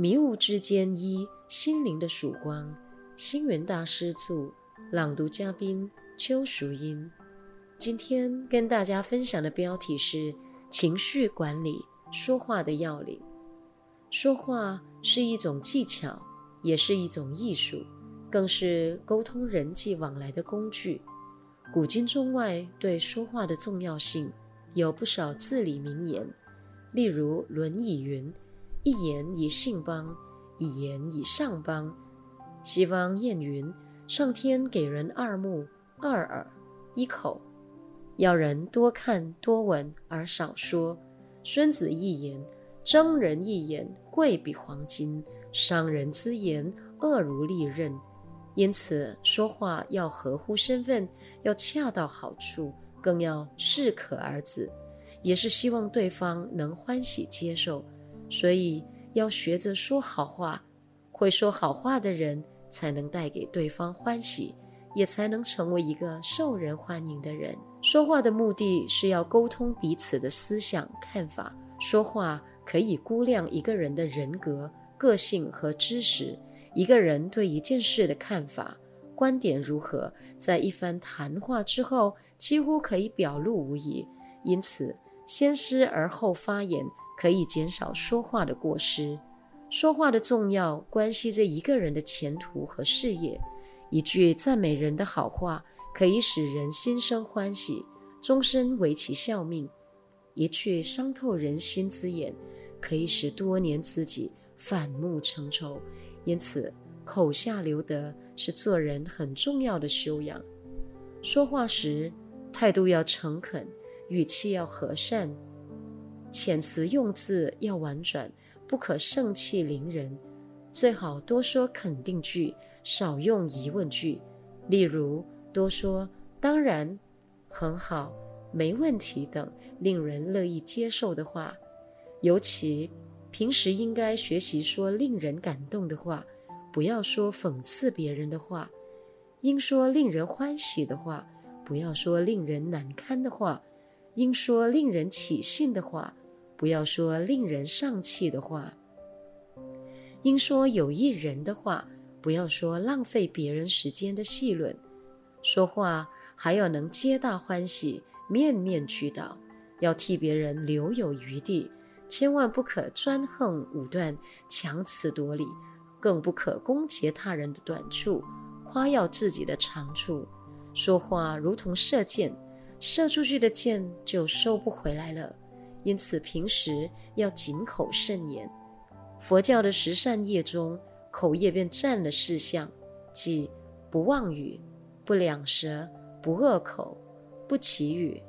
迷雾之间一心灵的曙光。星云大师着，朗读嘉宾邱淑音。今天跟大家分享的标题是情绪管理，说话的要领。说话是一种技巧，也是一种艺术，更是沟通人际往来的工具。古今中外对说话的重要性有不少至理名言，例如《论语》云。一言以信邦，一言以上邦。西方谚云：上天给人二目、二耳、一口，要人多看多闻而少说。孙子一言：争人一言，贵比黄金；伤人之言，恶如利刃。因此，说话要合乎身份，要恰到好处，更要适可而止，也是希望对方能欢喜接受。所以要学着说好话，会说好话的人才能带给对方欢喜，也才能成为一个受人欢迎的人。说话的目的是要沟通彼此的思想看法。说话可以估量一个人的人格、个性和知识，一个人对一件事的看法、观点如何，在一番谈话之后，几乎可以表露无遗。因此，先思而后发言。可以减少说话的过失。说话的重要关系着一个人的前途和事业。一句赞美人的好话，可以使人心生欢喜，终身为其效命；一句伤透人心之言，可以使多年知己反目成仇。因此，口下留德是做人很重要的修养。说话时，态度要诚恳，语气要和善。遣词用字要婉转，不可盛气凌人，最好多说肯定句，少用疑问句。例如，多说“当然”“很好”“没问题”等令人乐意接受的话。尤其平时应该学习说令人感动的话，不要说讽刺别人的话；应说令人欢喜的话，不要说令人难堪的话。应说令人起兴的话，不要说令人丧气的话；应说有益人的话，不要说浪费别人时间的戏论。说话还要能皆大欢喜，面面俱到，要替别人留有余地，千万不可专横武断、强词夺理，更不可攻击他人的短处，夸耀自己的长处。说话如同射箭。射出去的箭就收不回来了，因此平时要谨口慎言。佛教的十善业中，口业便占了四项，即不妄语、不两舌、不恶口、不綺语。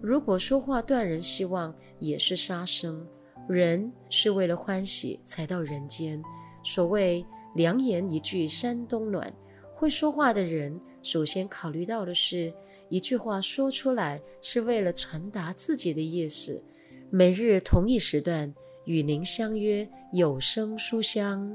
如果说话断人希望，也是杀生。人是为了欢喜才到人间。所谓良言一句三冬暖，会说话的人首先考虑到的是。一句话说出来是为了传达自己的意思。每日同一时段与您相约有声书香。